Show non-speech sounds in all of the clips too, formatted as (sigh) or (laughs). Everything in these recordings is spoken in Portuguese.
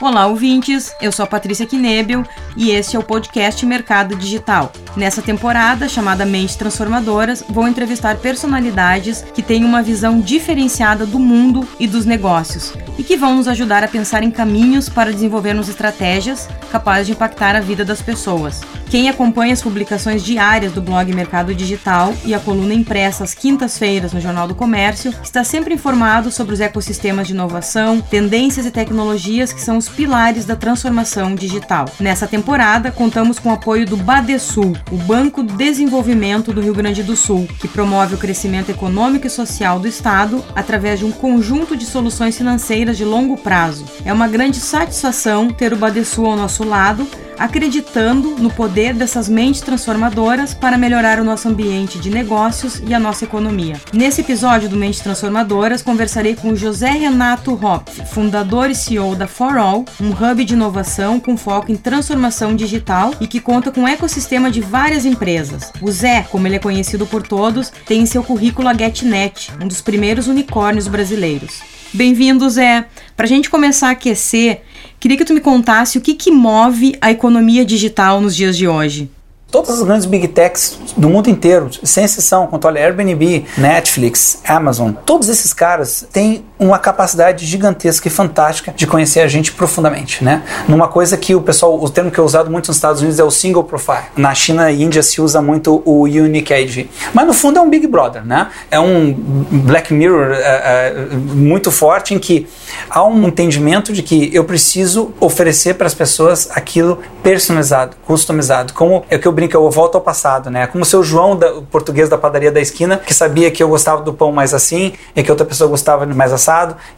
Olá, ouvintes! Eu sou a Patrícia Knebel e este é o podcast Mercado Digital. Nessa temporada, chamada Mentes Transformadoras, vou entrevistar personalidades que têm uma visão diferenciada do mundo e dos negócios e que vão nos ajudar a pensar em caminhos para desenvolvermos estratégias capazes de impactar a vida das pessoas. Quem acompanha as publicações diárias do blog Mercado Digital e a coluna impressa às quintas-feiras no Jornal do Comércio está sempre informado sobre os ecossistemas de inovação, tendências e tecnologias que são os pilares da transformação digital. Nessa temporada, contamos com o apoio do Badesul, o Banco do Desenvolvimento do Rio Grande do Sul, que promove o crescimento econômico e social do Estado através de um conjunto de soluções financeiras de longo prazo. É uma grande satisfação ter o Badesul ao nosso lado acreditando no poder dessas mentes transformadoras para melhorar o nosso ambiente de negócios e a nossa economia. Nesse episódio do Mentes Transformadoras, conversarei com José Renato Hopf, fundador e CEO da For All, um hub de inovação com foco em transformação digital e que conta com um ecossistema de várias empresas. O Zé, como ele é conhecido por todos, tem em seu currículo a GetNet, um dos primeiros unicórnios brasileiros. Bem-vindo, Zé! Para a gente começar a aquecer, Queria que tu me contasse o que, que move a economia digital nos dias de hoje. Todas as grandes big techs do mundo inteiro, sem exceção, quanto olha Airbnb, Netflix, Amazon, todos esses caras têm uma capacidade gigantesca e fantástica de conhecer a gente profundamente, né? Numa coisa que o pessoal, o termo que é usado muito nos Estados Unidos é o single profile. Na China e Índia se usa muito o unique ID. Mas no fundo é um Big Brother, né? É um Black Mirror é, é, muito forte em que há um entendimento de que eu preciso oferecer para as pessoas aquilo personalizado, customizado, como é que eu brinca, eu volto ao passado, né? Como o seu João, da, o português da padaria da esquina, que sabia que eu gostava do pão mais assim e que outra pessoa gostava mais assado.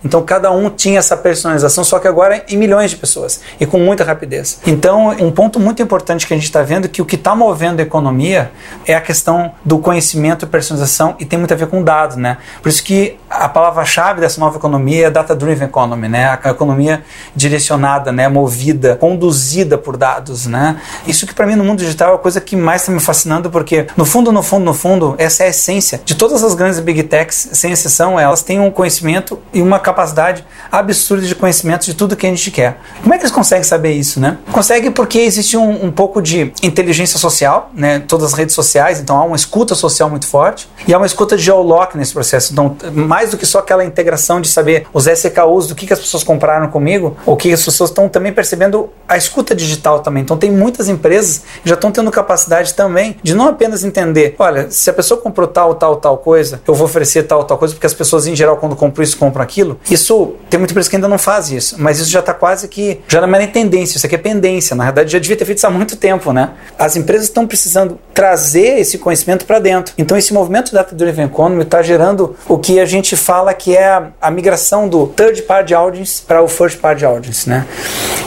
Então cada um tinha essa personalização, só que agora em milhões de pessoas e com muita rapidez. Então, um ponto muito importante que a gente está vendo é que o que está movendo a economia é a questão do conhecimento e personalização e tem muito a ver com dados, né? Por isso que a palavra-chave dessa nova economia é data-driven economy, né? A economia direcionada, né? Movida, conduzida por dados, né? Isso que para mim no mundo digital é coisa coisa que mais está me fascinando, porque no fundo, no fundo, no fundo, essa é a essência de todas as grandes big techs, sem exceção, elas têm um conhecimento e uma capacidade absurda de conhecimento de tudo que a gente quer. Como é que eles conseguem saber isso, né? Consegue porque existe um, um pouco de inteligência social, né? Todas as redes sociais, então há uma escuta social muito forte e há uma escuta de geolock nesse processo. Então, mais do que só aquela integração de saber os SKUs do que, que as pessoas compraram comigo, ou que as pessoas estão também percebendo a escuta digital também. Então, tem muitas empresas que já estão tendo capacidade também de não apenas entender, olha, se a pessoa comprou tal, tal, tal coisa, eu vou oferecer tal, tal coisa, porque as pessoas em geral quando compram isso, compram aquilo. Isso, tem muita empresa que ainda não faz isso, mas isso já está quase que, já não é nem tendência, isso aqui é pendência. Na verdade, já devia ter feito isso há muito tempo, né? As empresas estão precisando trazer esse conhecimento para dentro. Então, esse movimento Data Driven Economy está gerando o que a gente fala que é a, migração do third party audience para o first party audience, né?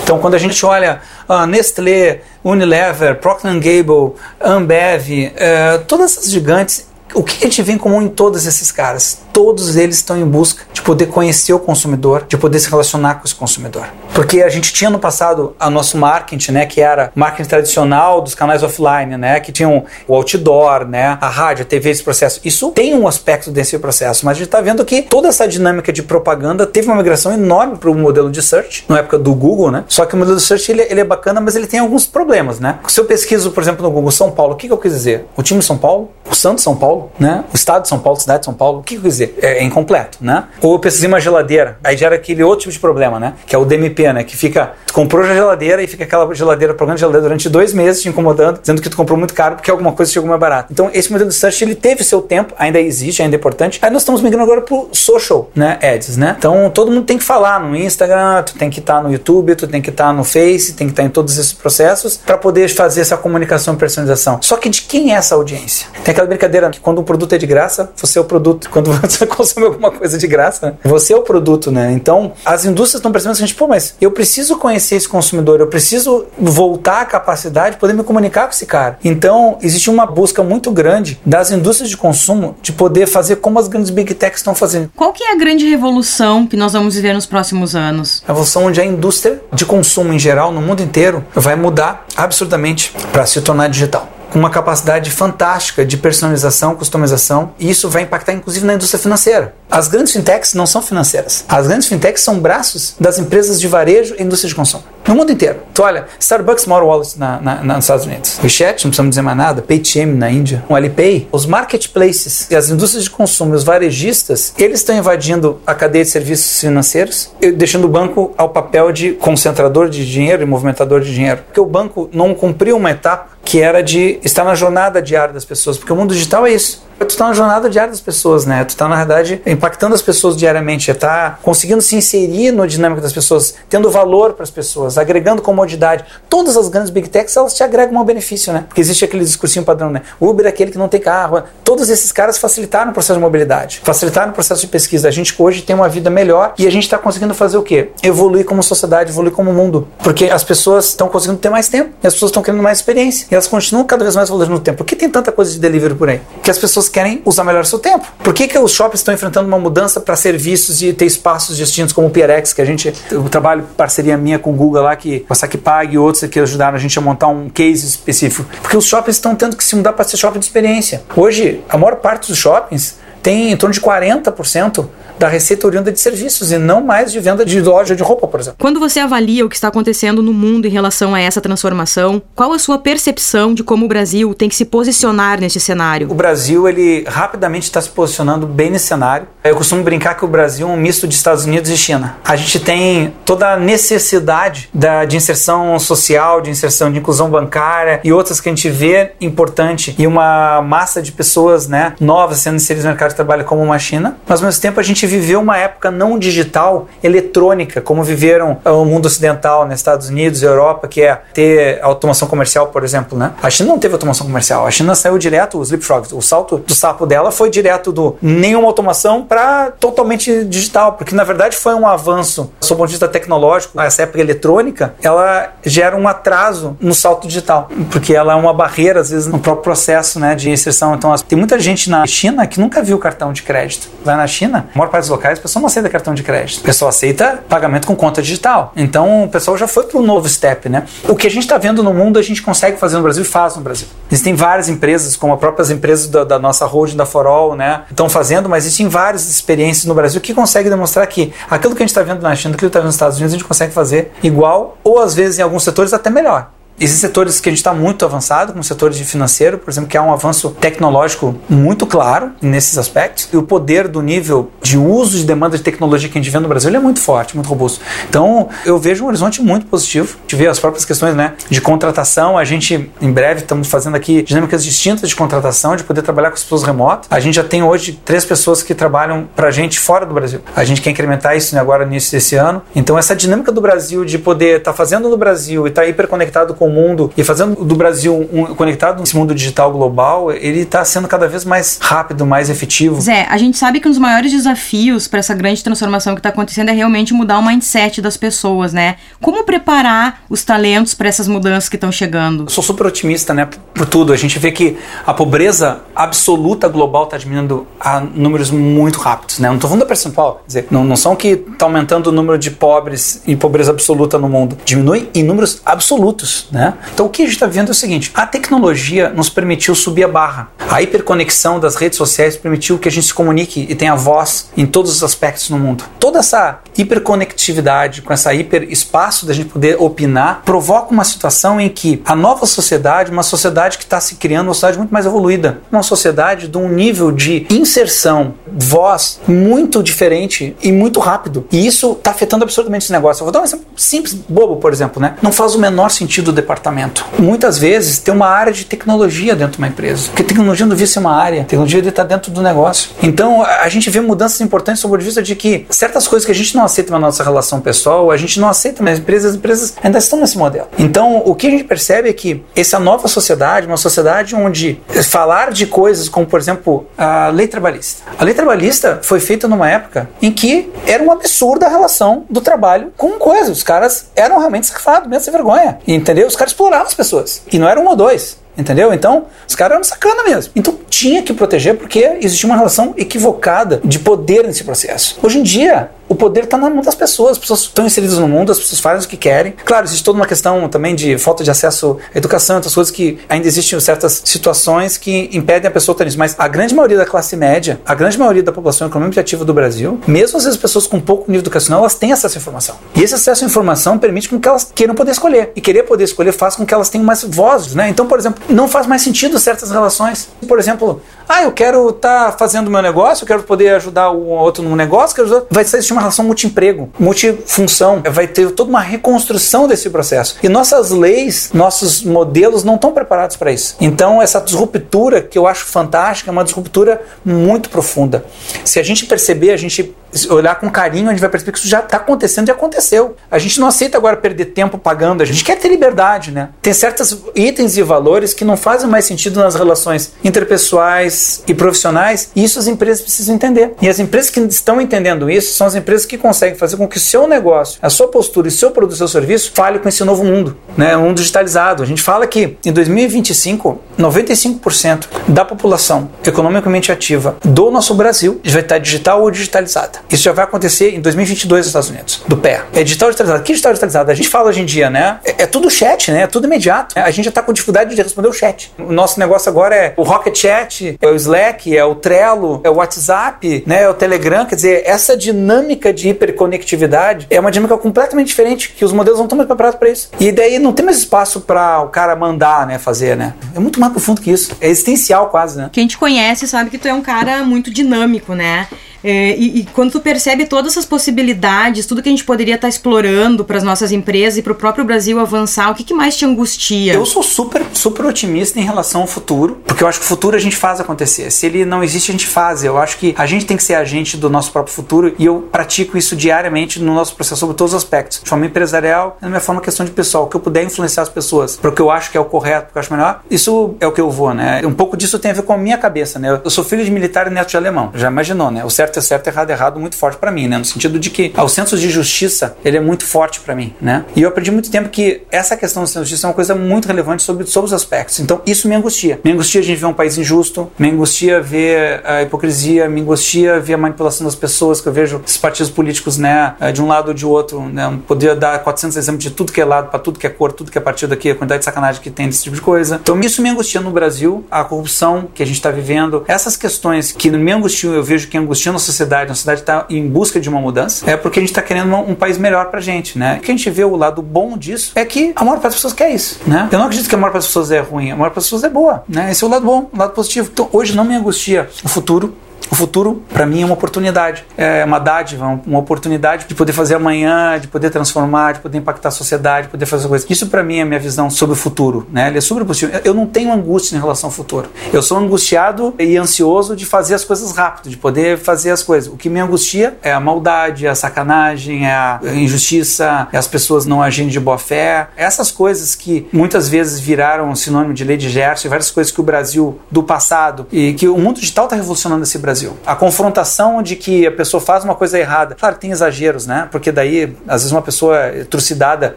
Então, quando a gente olha uh, Nestlé, Unilever, Procter Gamble, Ambev, uh, todas essas gigantes, o que a gente vê em comum em todos esses caras? Todos eles estão em busca de poder conhecer o consumidor, de poder se relacionar com esse consumidor. Porque a gente tinha no passado o nosso marketing, né, que era marketing tradicional dos canais offline, né, que tinham o outdoor, né, a rádio, a TV, esse processo. Isso tem um aspecto desse processo, mas a gente está vendo que toda essa dinâmica de propaganda teve uma migração enorme para o modelo de search, na época do Google, né? Só que o modelo de search ele, ele, é bacana, mas ele tem alguns problemas, né? Se eu pesquiso, por exemplo, no Google São Paulo, o que, que eu quis dizer? O time de São Paulo? O Santo São Paulo? Né? O Estado de São Paulo, cidade de São Paulo? O que, que eu quis dizer? Dizer, é, é incompleto, né? Ou eu preciso de uma geladeira, aí gera aquele outro tipo de problema, né? Que é o DMP, né? Que fica, tu comprou a geladeira e fica aquela geladeira, programa de geladeira durante dois meses te incomodando, dizendo que tu comprou muito caro porque alguma coisa chegou mais barato. Então esse modelo de search ele teve seu tempo, ainda existe, ainda é importante. Aí nós estamos migrando agora pro social, né? Ads, né? Então todo mundo tem que falar no Instagram, tu tem que estar tá no YouTube, tu tem que estar tá no Face, tem que estar tá em todos esses processos para poder fazer essa comunicação e personalização. Só que de quem é essa audiência? Tem aquela brincadeira que quando um produto é de graça, você é o produto. Quando você (laughs) consome alguma coisa de graça, né? Você é o produto, né? Então, as indústrias estão percebendo que a gente, pô, mas eu preciso conhecer esse consumidor, eu preciso voltar à capacidade de poder me comunicar com esse cara. Então, existe uma busca muito grande das indústrias de consumo de poder fazer como as grandes big techs estão fazendo. Qual que é a grande revolução que nós vamos viver nos próximos anos? A revolução onde a indústria de consumo em geral, no mundo inteiro, vai mudar absurdamente para se tornar digital com uma capacidade fantástica de personalização, customização, e isso vai impactar inclusive na indústria financeira. As grandes fintechs não são financeiras. As grandes fintechs são braços das empresas de varejo e indústria de consumo. No mundo inteiro. Tu olha, Starbucks, maior wallet na, na, nos Estados Unidos. WeChat, não precisamos dizer mais nada. Paytm na Índia. O Alipay. Os marketplaces e as indústrias de consumo e os varejistas, eles estão invadindo a cadeia de serviços financeiros, deixando o banco ao papel de concentrador de dinheiro e movimentador de dinheiro. Porque o banco não cumpriu uma etapa que era de estar na jornada diária das pessoas. Porque o mundo digital é isso. Tu está na jornada diária das pessoas, né? Tu está, na verdade, impactando as pessoas diariamente, está conseguindo se inserir na dinâmica das pessoas, tendo valor para as pessoas, agregando comodidade. Todas as grandes big techs, elas te agregam um benefício, né? Porque existe aquele discursinho padrão, né? Uber é aquele que não tem carro. Todos esses caras facilitaram o processo de mobilidade, facilitaram o processo de pesquisa. A gente hoje tem uma vida melhor e a gente está conseguindo fazer o quê? Evoluir como sociedade, evoluir como mundo. Porque as pessoas estão conseguindo ter mais tempo, e as pessoas estão querendo mais experiência, e elas continuam cada vez mais valorizando o tempo. Por que tem tanta coisa de delivery por aí? Porque as pessoas querem usar melhor o seu tempo. Por que, que os shoppings estão enfrentando uma mudança para serviços e ter espaços distintos como o PRX, que a gente, eu trabalho parceria minha com o Google lá, que o Saquipag e outros que ajudaram a gente a montar um case específico. Porque os shoppings estão tendo que se mudar para ser shopping de experiência. Hoje, a maior parte dos shoppings tem em torno de 40% da receita oriunda de serviços e não mais de venda de loja de roupa, por exemplo. Quando você avalia o que está acontecendo no mundo em relação a essa transformação, qual a sua percepção de como o Brasil tem que se posicionar nesse cenário? O Brasil, ele rapidamente está se posicionando bem nesse cenário. Eu costumo brincar que o Brasil é um misto de Estados Unidos e China. A gente tem toda a necessidade da, de inserção social, de inserção de inclusão bancária e outras que a gente vê importante e uma massa de pessoas né, novas sendo inseridas no mercado de trabalho como uma China, mas ao mesmo tempo a gente viveu uma época não digital, eletrônica, como viveram o mundo ocidental, né, Estados Unidos, Europa, que é ter automação comercial, por exemplo, né? A China não teve automação comercial. A China saiu direto, os leapfrogs, o salto do sapo dela foi direto do nenhuma automação para totalmente digital, porque na verdade foi um avanço, sob o ponto de vista tecnológico, essa época eletrônica, ela gera um atraso no salto digital, porque ela é uma barreira às vezes no próprio processo, né, de inserção. Então, tem muita gente na China que nunca viu cartão de crédito. Vai na China, a maior parte dos locais, o pessoal não aceita cartão de crédito. O pessoal aceita pagamento com conta digital. Então o pessoal já foi para um novo step, né? O que a gente está vendo no mundo, a gente consegue fazer no Brasil e faz no Brasil. Existem várias empresas, como as próprias empresas da, da nossa holding da Forol, né? Estão fazendo, mas existem várias experiências no Brasil que conseguem demonstrar que aquilo que a gente está vendo na China, aquilo que está vendo nos Estados Unidos, a gente consegue fazer igual ou às vezes em alguns setores até melhor. Existem setores que a gente está muito avançado, como o setor de financeiro, por exemplo, que há um avanço tecnológico muito claro nesses aspectos. E o poder do nível de uso de demanda de tecnologia que a gente vê no Brasil é muito forte, muito robusto. Então, eu vejo um horizonte muito positivo. A gente vê as próprias questões né, de contratação. A gente, em breve, estamos fazendo aqui dinâmicas distintas de contratação, de poder trabalhar com as pessoas remotas. A gente já tem hoje três pessoas que trabalham para a gente fora do Brasil. A gente quer incrementar isso né, agora no início desse ano. Então, essa dinâmica do Brasil de poder estar tá fazendo no Brasil e estar tá hiperconectado com com o mundo e fazendo do Brasil um, conectado nesse mundo digital global, ele está sendo cada vez mais rápido, mais efetivo. Zé, a gente sabe que um dos maiores desafios para essa grande transformação que está acontecendo é realmente mudar o mindset das pessoas, né? Como preparar os talentos para essas mudanças que estão chegando? Eu sou super otimista, né? Por tudo. A gente vê que a pobreza absoluta global está diminuindo a números muito rápidos, né? Não estou falando da percentual, dizer, não, não são que está aumentando o número de pobres e pobreza absoluta no mundo. Diminui em números absolutos. Né? Então o que a gente está vendo é o seguinte: a tecnologia nos permitiu subir a barra. A hiperconexão das redes sociais permitiu que a gente se comunique e tenha voz em todos os aspectos no mundo. Toda essa hiperconectividade, com essa hiperespaço da gente poder opinar, provoca uma situação em que a nova sociedade, uma sociedade que está se criando, uma sociedade muito mais evoluída, uma sociedade de um nível de inserção, voz muito diferente e muito rápido. E isso está afetando absurdamente esse negócio. Eu vou dar um exemplo simples, bobo, por exemplo, né? Não faz o menor sentido departamento. Muitas vezes tem uma área de tecnologia dentro de uma empresa, porque tecnologia não devia ser uma área, tecnologia devia estar dentro do negócio. Então a gente vê mudanças importantes sob o ponto de vista de que certas coisas que a gente não aceita na nossa relação pessoal, a gente não aceita nas empresas, as empresas ainda estão nesse modelo. Então o que a gente percebe é que essa nova sociedade, uma sociedade onde falar de coisas como, por exemplo, a lei trabalhista. A lei trabalhista foi feita numa época em que era um absurdo a relação do trabalho com coisas. Os caras eram realmente safados, mesmo sem vergonha. Entendeu? Os caras exploravam as pessoas. E não era um ou dois. Entendeu? Então, os caras eram sacana mesmo. Então, tinha que proteger porque existia uma relação equivocada de poder nesse processo. Hoje em dia, o poder está na mão das pessoas, as pessoas estão inseridas no mundo, as pessoas fazem o que querem. Claro, existe toda uma questão também de falta de acesso à educação, outras coisas que ainda existem certas situações que impedem a pessoa estar nisso. Mas a grande maioria da classe média, a grande maioria da população econômica ativa do Brasil, mesmo vezes pessoas com pouco nível educacional, elas têm acesso à informação. E esse acesso à informação permite que elas queiram poder escolher. E querer poder escolher faz com que elas tenham mais vozes, né? Então, por exemplo, não faz mais sentido certas relações. Por exemplo, ah, eu quero estar tá fazendo meu negócio, eu quero poder ajudar o outro no negócio, quero... vai existir uma relação multiemprego, multifunção, vai ter toda uma reconstrução desse processo. E nossas leis, nossos modelos não estão preparados para isso. Então, essa disruptura que eu acho fantástica é uma disruptura muito profunda. Se a gente perceber, a gente olhar com carinho, a gente vai perceber que isso já está acontecendo e aconteceu. A gente não aceita agora perder tempo pagando, a gente quer ter liberdade, né? Tem certos itens e valores que não fazem mais sentido nas relações interpessoais e profissionais, e isso as empresas precisam entender. E as empresas que estão entendendo isso são as empresas que conseguem fazer com que o seu negócio, a sua postura e o seu produto, o seu serviço fale com esse novo mundo, né? Um mundo digitalizado. A gente fala que em 2025, 95% da população economicamente ativa do nosso Brasil vai estar digital ou digitalizada. Isso já vai acontecer em 2022 nos Estados Unidos, do pé. É digital digitalizado. Que digital digitalizado? A gente fala hoje em dia, né? É, é tudo chat, né? É tudo imediato. A gente já está com dificuldade de responder o chat. O nosso negócio agora é o Rocket Chat, é o Slack, é o Trello, é o WhatsApp, né? É o Telegram. Quer dizer, essa dinâmica de hiperconectividade é uma dinâmica completamente diferente, que os modelos não estão mais preparados para isso. E daí não tem mais espaço para o cara mandar, né? Fazer, né? É muito mais profundo que isso. É existencial quase, né? Quem te conhece sabe que tu é um cara muito dinâmico, né? É, e, e, quando tu percebe todas essas possibilidades, tudo que a gente poderia estar tá explorando para as nossas empresas e para o próprio Brasil avançar, o que, que, mais te angustia? Eu sou super, super otimista em relação ao futuro, porque eu acho que o futuro a gente faz acontecer. Se ele não existe, a gente faz. Eu acho que a gente tem que ser agente do nosso próprio futuro e eu pratico isso diariamente no nosso processo sobre todos os aspectos. De forma empresarial, na minha forma questão de pessoal, o que eu puder influenciar as pessoas para o que eu acho que é o correto, porque eu acho melhor, isso é o que eu vou, né? Um pouco disso tem a ver com a minha cabeça, né? Eu sou filho de militar e neto de alemão. Já imaginou, né? O certo certo é certo, errado é errado muito forte para mim, né? No sentido de que o senso de justiça, ele é muito forte para mim, né? E eu aprendi muito tempo que essa questão do senso de justiça é uma coisa muito relevante sobre, sobre os aspectos. Então, isso me angustia. Me angustia a gente ver um país injusto, me angustia ver a hipocrisia, me angustia ver a manipulação das pessoas, que eu vejo esses partidos políticos, né, de um lado ou de outro, né? Poder dar 400 exemplos de tudo que é lado, para tudo que é cor, tudo que é partido aqui, a quantidade de sacanagem que tem desse tipo de coisa. Então, isso me angustia no Brasil, a corrupção que a gente está vivendo, essas questões que me angustiam, eu vejo que angustiam sociedade, a sociedade está em busca de uma mudança, é porque a gente está querendo um, um país melhor para gente, né? O que a gente vê o lado bom disso é que a maior parte das pessoas quer isso, né? Eu não acredito que a maior parte das pessoas é ruim, a maior parte das pessoas é boa, né? Esse é o lado bom, o lado positivo. Então, hoje não me angustia o futuro, o futuro, para mim, é uma oportunidade. É uma dádiva, uma oportunidade de poder fazer amanhã, de poder transformar, de poder impactar a sociedade, de poder fazer coisas. Isso, para mim, é a minha visão sobre o futuro. Né? Ele é super positivo. Eu não tenho angústia em relação ao futuro. Eu sou angustiado e ansioso de fazer as coisas rápido, de poder fazer as coisas. O que me angustia é a maldade, a sacanagem, é a injustiça, é as pessoas não agindo de boa fé. Essas coisas que muitas vezes viraram sinônimo de lei de Gerson, várias coisas que o Brasil do passado e que o mundo digital está revolucionando esse Brasil. A confrontação de que a pessoa faz uma coisa errada. Claro, tem exageros, né? Porque daí, às vezes, uma pessoa é trucidada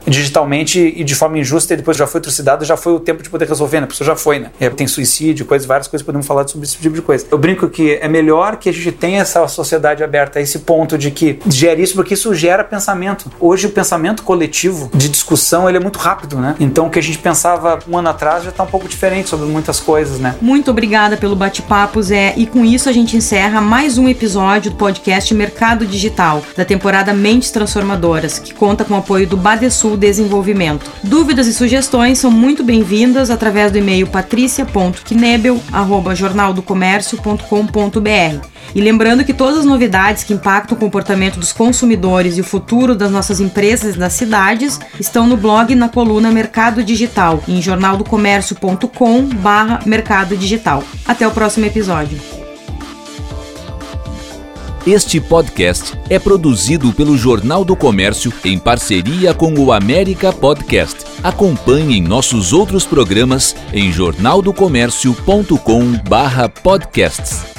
digitalmente e de forma injusta e depois já foi trucidada, já foi o tempo de poder resolver, né? A pessoa já foi, né? Tem suicídio, coisas, várias coisas, podemos falar sobre esse tipo de coisa. Eu brinco que é melhor que a gente tenha essa sociedade aberta a esse ponto de que gere isso, porque isso gera pensamento. Hoje, o pensamento coletivo de discussão, ele é muito rápido, né? Então, o que a gente pensava um ano atrás já está um pouco diferente sobre muitas coisas, né? Muito obrigada pelo bate-papo, Zé. E com isso a gente encerra mais um episódio do podcast Mercado Digital, da temporada Mentes Transformadoras, que conta com o apoio do Badesul Desenvolvimento. Dúvidas e sugestões são muito bem-vindas através do e-mail patricia.knebel.jornaldocomércio.com.br. E lembrando que todas as novidades que impactam o comportamento dos consumidores e o futuro das nossas empresas e das cidades estão no blog na coluna Mercado Digital, em jornaldocomércio.com/mercado digital. Até o próximo episódio. Este podcast é produzido pelo Jornal do Comércio em parceria com o América Podcast. Acompanhe nossos outros programas em jornaldocomércio.com/podcasts.